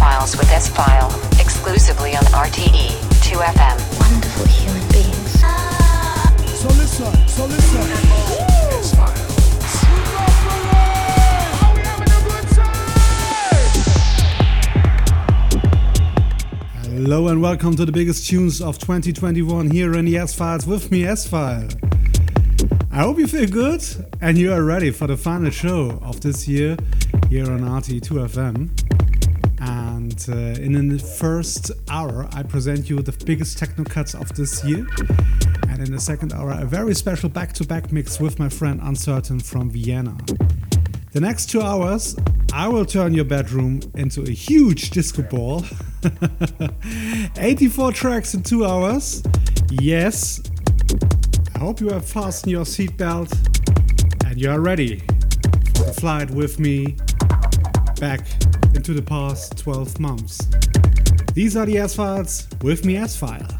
S-Files with S-File, exclusively on RTE 2FM. Wonderful human beings. So listen, so listen. Hello and welcome to the biggest tunes of 2021 here in the S Files with me, S File. I hope you feel good and you are ready for the final show of this year here on RTE 2FM. And uh, in the first hour, I present you the biggest techno cuts of this year. And in the second hour, a very special back to back mix with my friend Uncertain from Vienna. The next two hours, I will turn your bedroom into a huge disco ball. 84 tracks in two hours. Yes. I hope you have fastened your seatbelt and you are ready for the flight with me back into the past 12 months. These are the S Files with me, S File.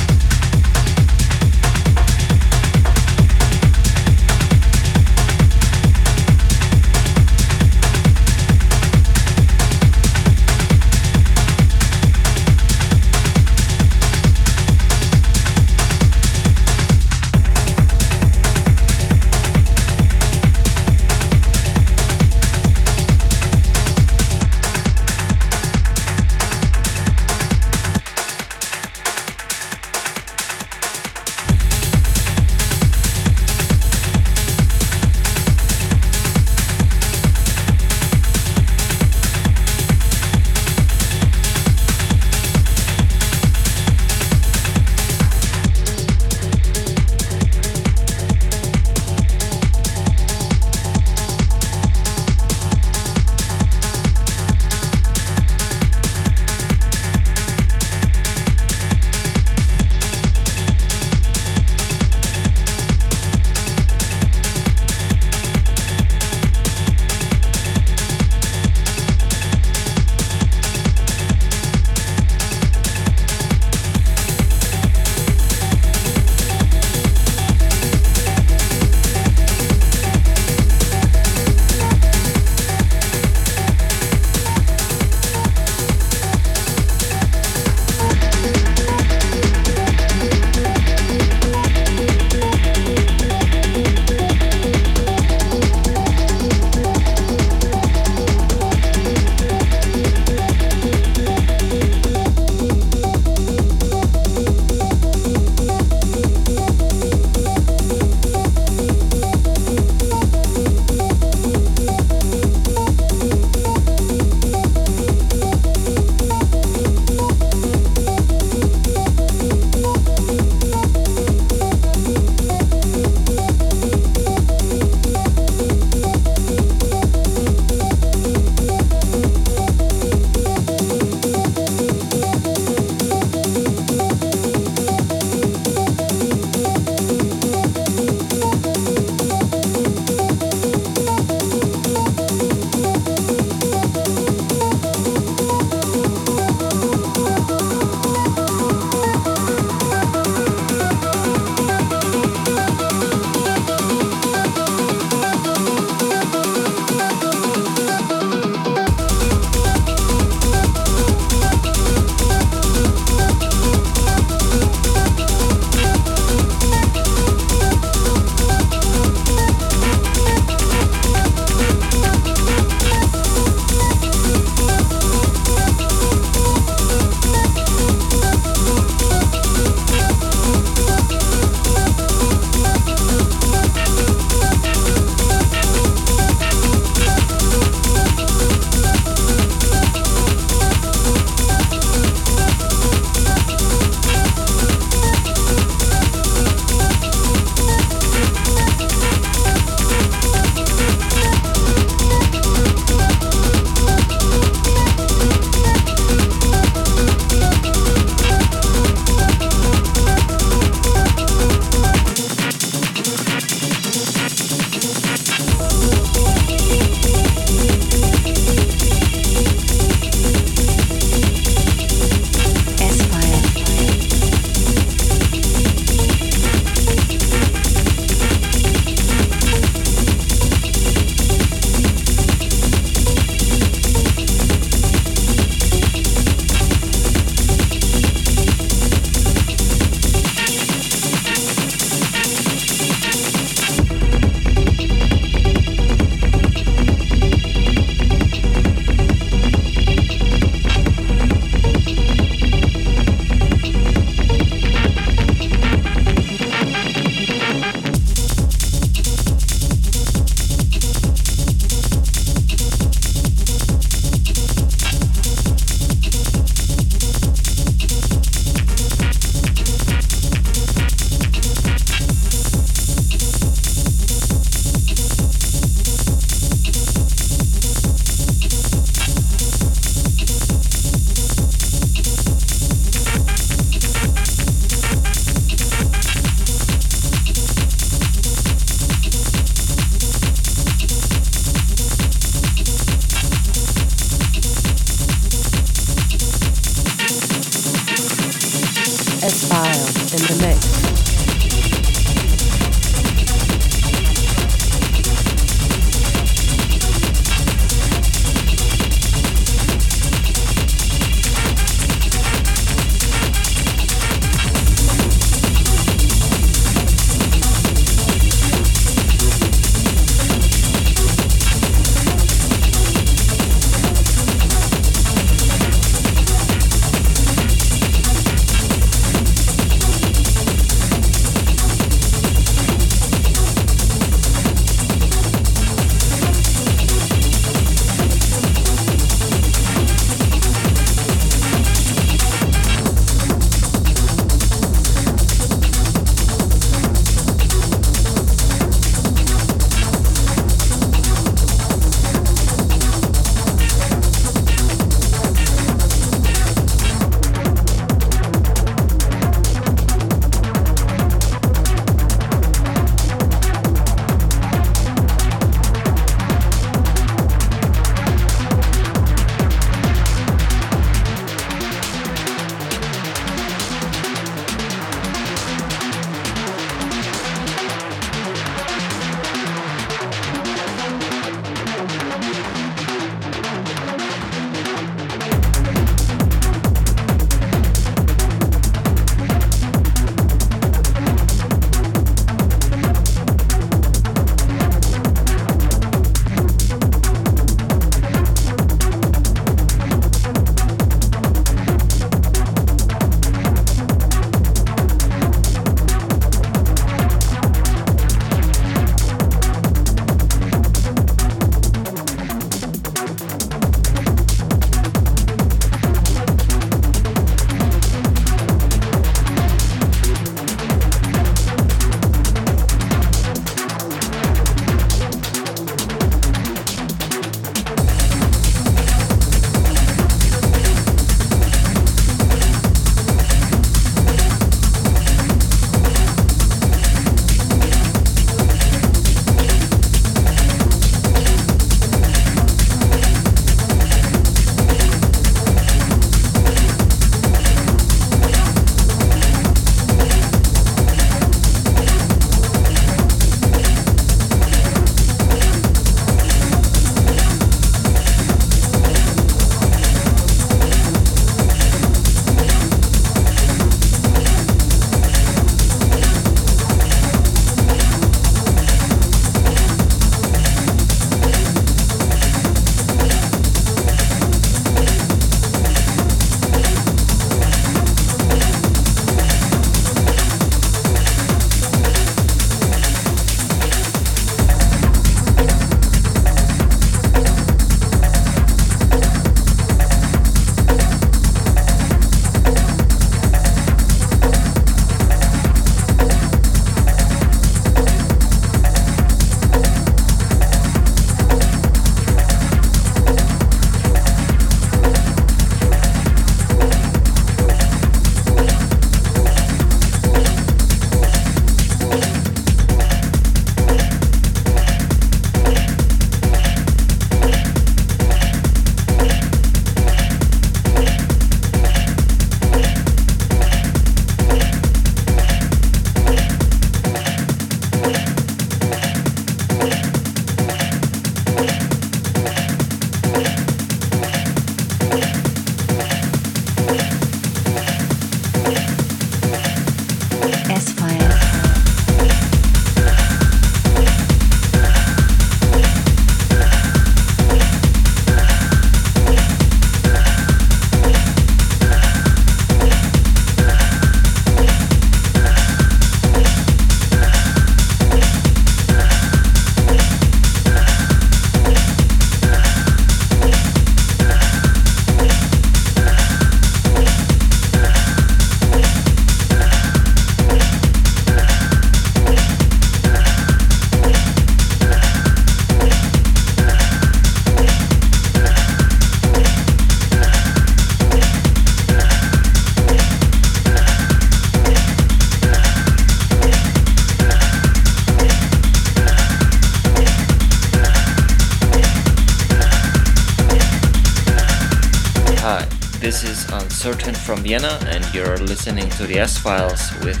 From Vienna, and you're listening to the S Files with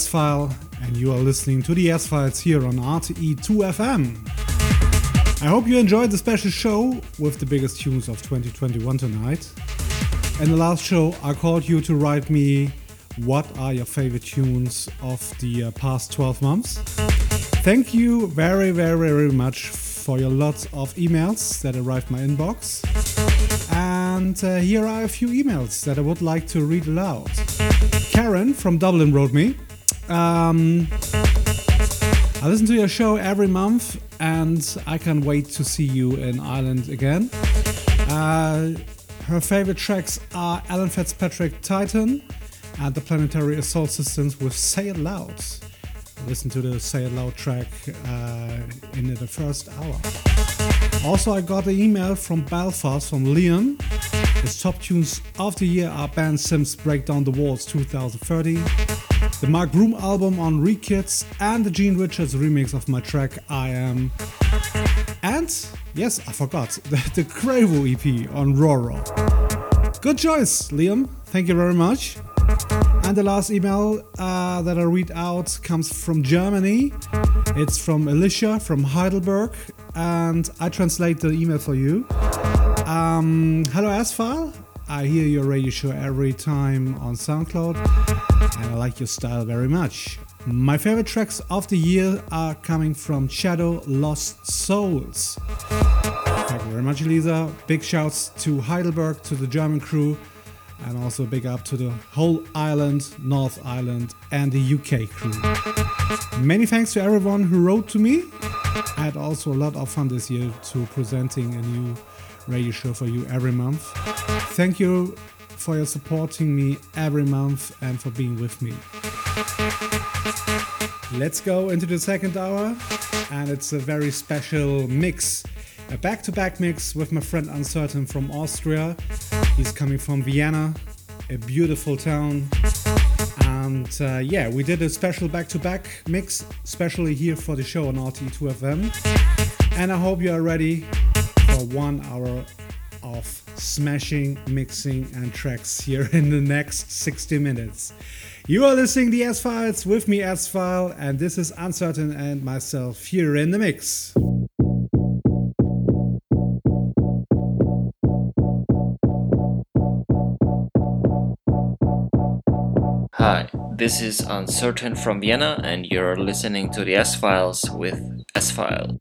S File, and you are listening to the S Files here on RTE2FM. I hope you enjoyed the special show with the biggest tunes of 2021 tonight. In the last show, I called you to write me what are your favorite tunes of the uh, past 12 months. Thank you very, very, very much for your lots of emails that arrived my inbox. And uh, here are a few emails that I would like to read aloud. Karen from Dublin wrote me. Um, I listen to your show every month and I can't wait to see you in Ireland again. Uh, her favorite tracks are Alan Fitzpatrick Titan and the Planetary Assault Systems with Say It Loud. Listen to the Say It Loud track uh, in the first hour. Also, I got an email from Belfast from Liam. His top tunes of the year are Ben Sims Break Down the Walls 2030 the Mark Broom album on Rekids, and the Gene Richards remix of my track I Am. And, yes, I forgot, the, Cravo EP on Raw Raw. Good choice, Liam. Thank you very much. And the last email uh, that I read out comes from Germany. It's from Alicia from Heidelberg, and I translate the email for you. Um, hello, S-File. I hear your radio show every time on SoundCloud and I like your style very much. My favorite tracks of the year are coming from Shadow Lost Souls. Thank you very much, Lisa. Big shouts to Heidelberg, to the German crew, and also big up to the whole island, North Island, and the UK crew. Many thanks to everyone who wrote to me. I had also a lot of fun this year to presenting a new radio show for you every month. Thank you for your supporting me every month and for being with me. Let's go into the second hour, and it's a very special mix. A back to back mix with my friend Uncertain from Austria. He's coming from Vienna, a beautiful town. And uh, yeah, we did a special back to back mix, especially here for the show on RTE 2FM. And I hope you are ready for one hour of smashing, mixing, and tracks here in the next 60 minutes. You are listening to the S Files with me, S File, and this is Uncertain and myself here in the mix. Hi, this is Uncertain from Vienna, and you're listening to the S Files with S File.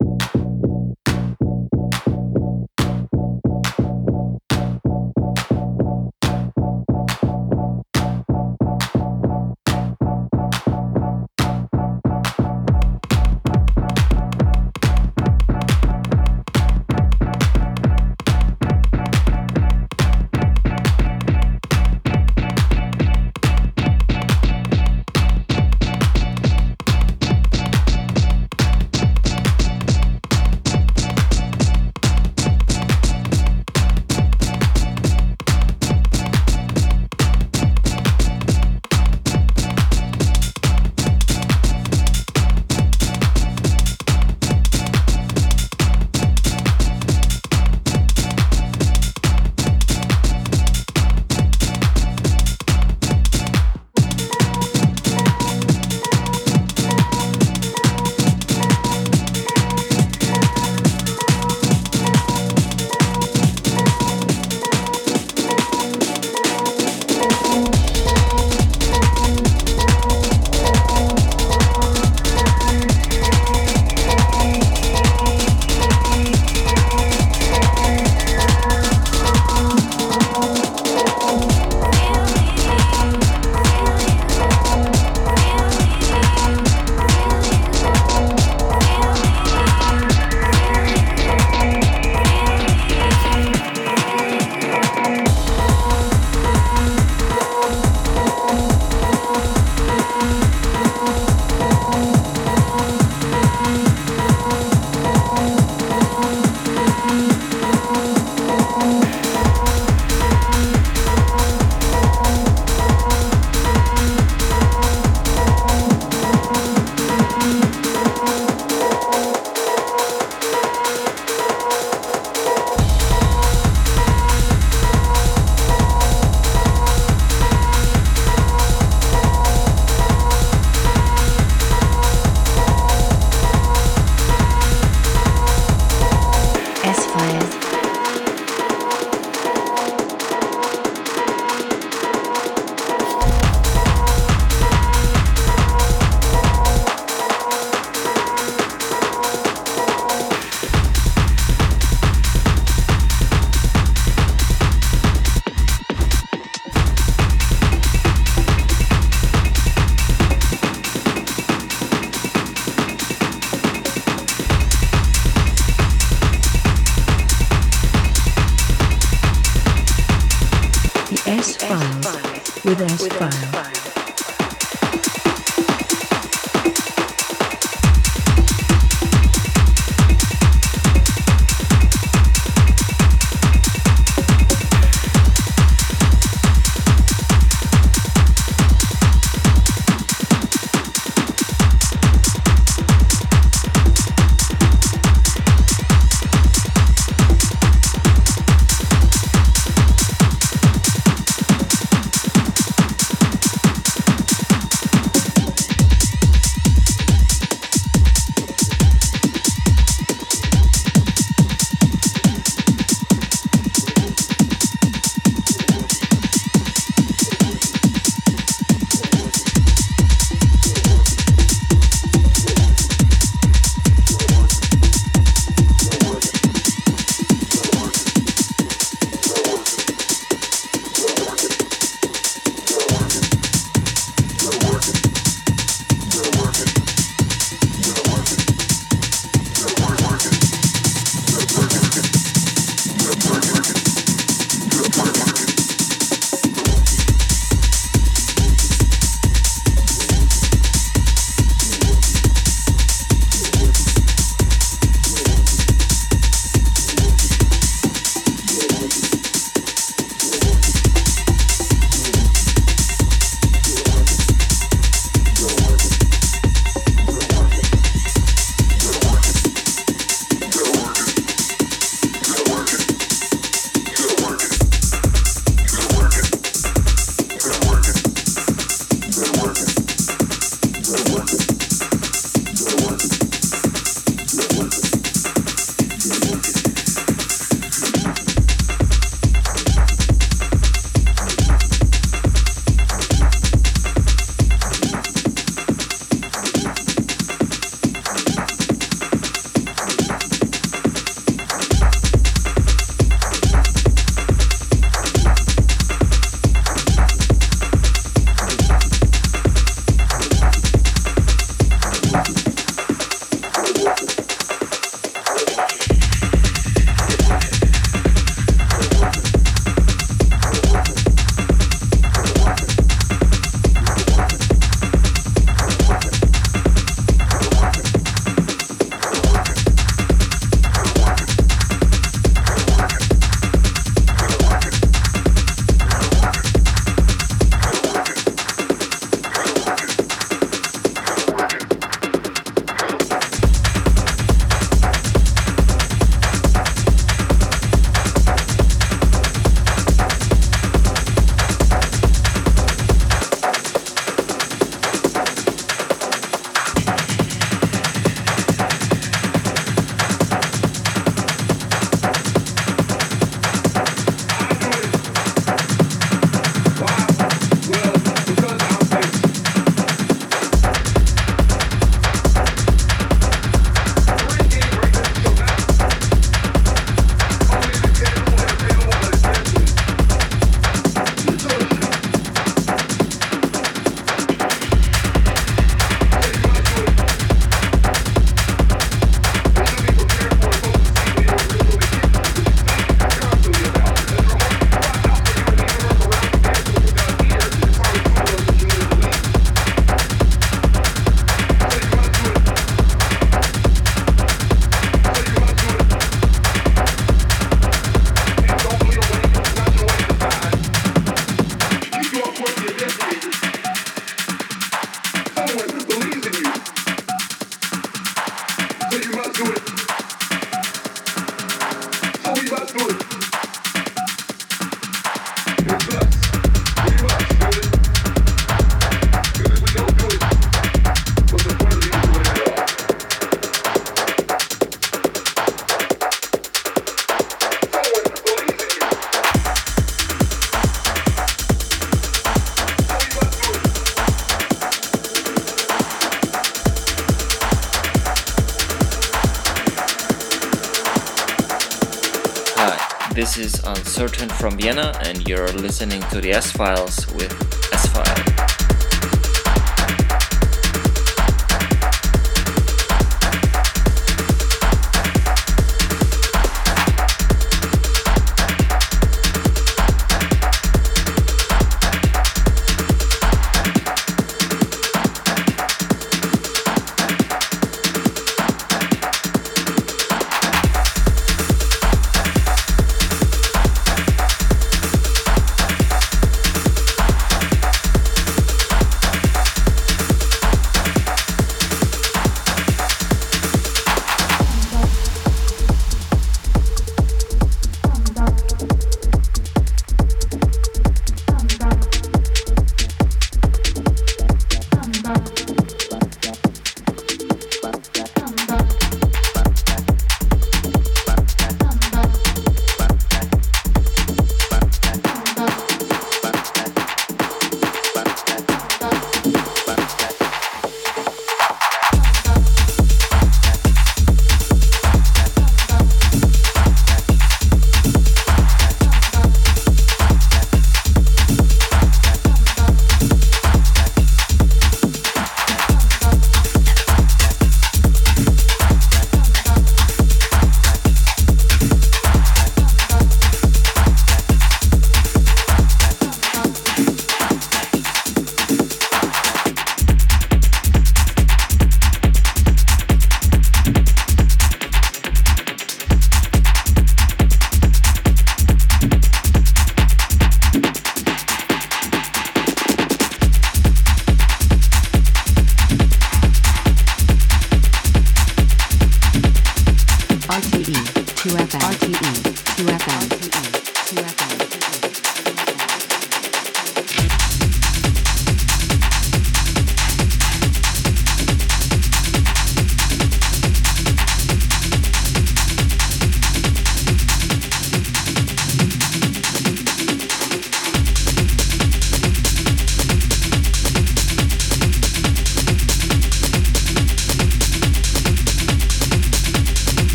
From Vienna, and you're listening to the S Files with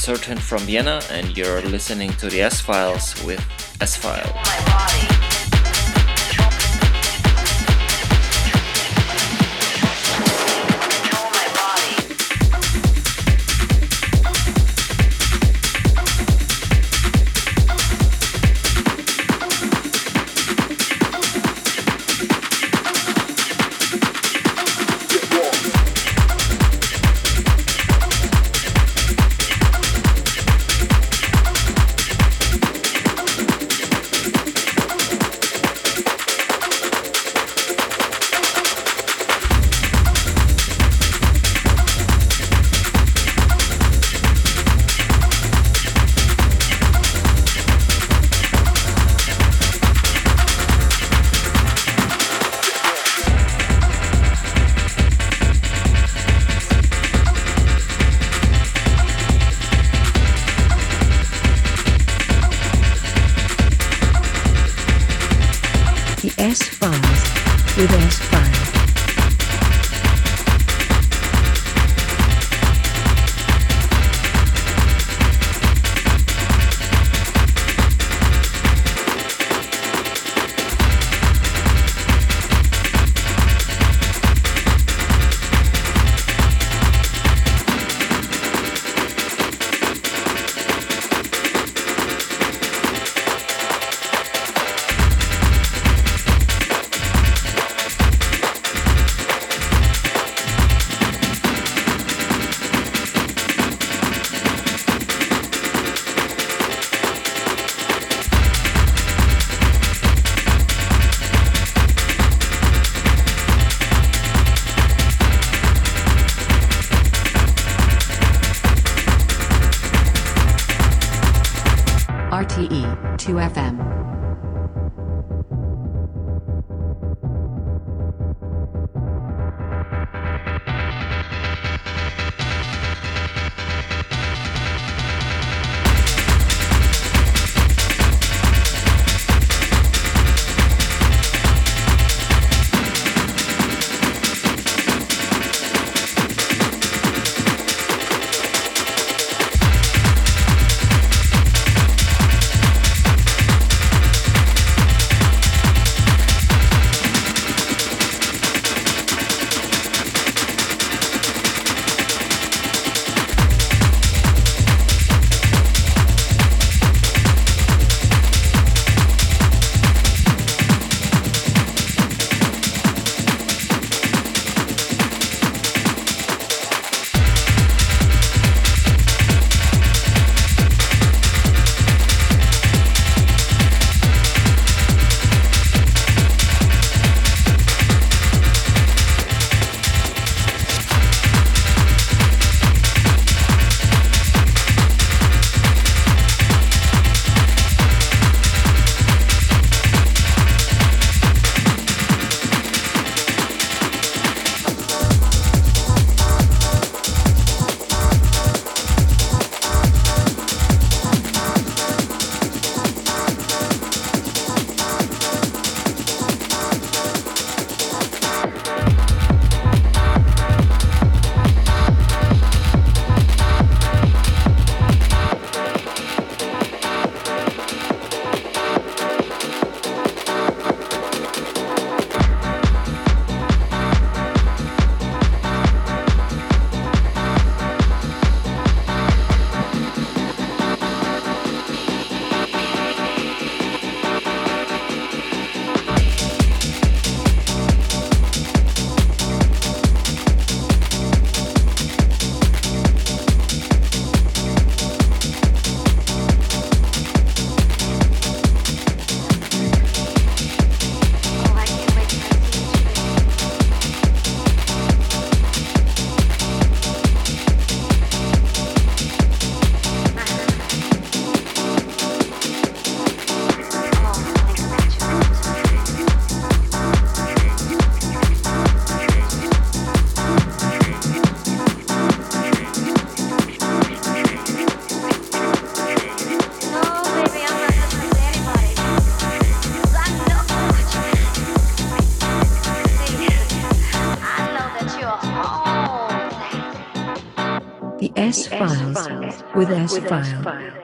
is Uncertain from Vienna, and you're listening to the S Files with S File. With S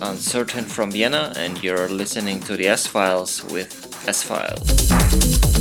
Uncertain from Vienna, and you're listening to the S Files with S Files.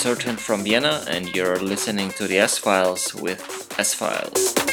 Is Uncertain from Vienna, and you're listening to the S Files with S Files.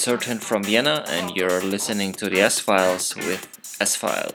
Is Uncertain from Vienna, and you're listening to the S Files with S-File.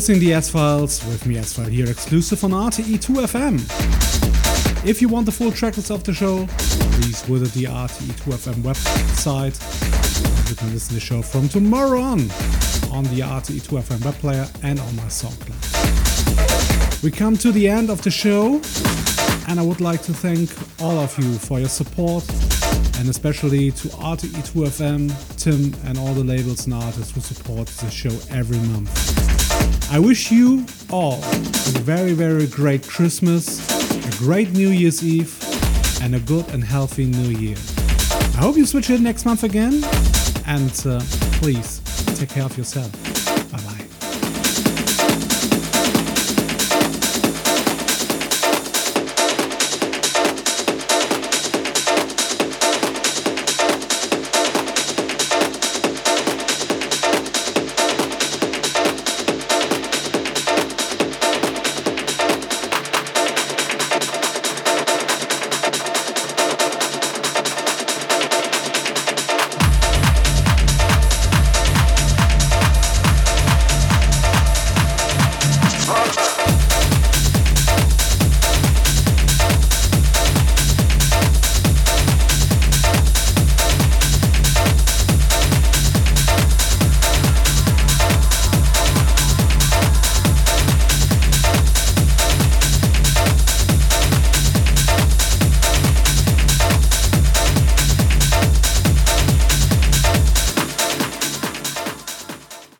To the S Files with me, S-File, here exclusive on RTE 2FM. If you want the full tracklist of the show, please visit the RTE 2FM website. You can listen to the show from tomorrow on on the RTE 2FM web player and on my SoundCloud. We come to the end of the show, and I would like to thank all of you for your support, and especially to RTE 2FM, Tim, and all the labels and artists who support the show every month. I wish you all a very, very great Christmas, a great New Year's Eve, and a good and healthy New Year. I hope you switch in next month again, and uh, please take care of yourself.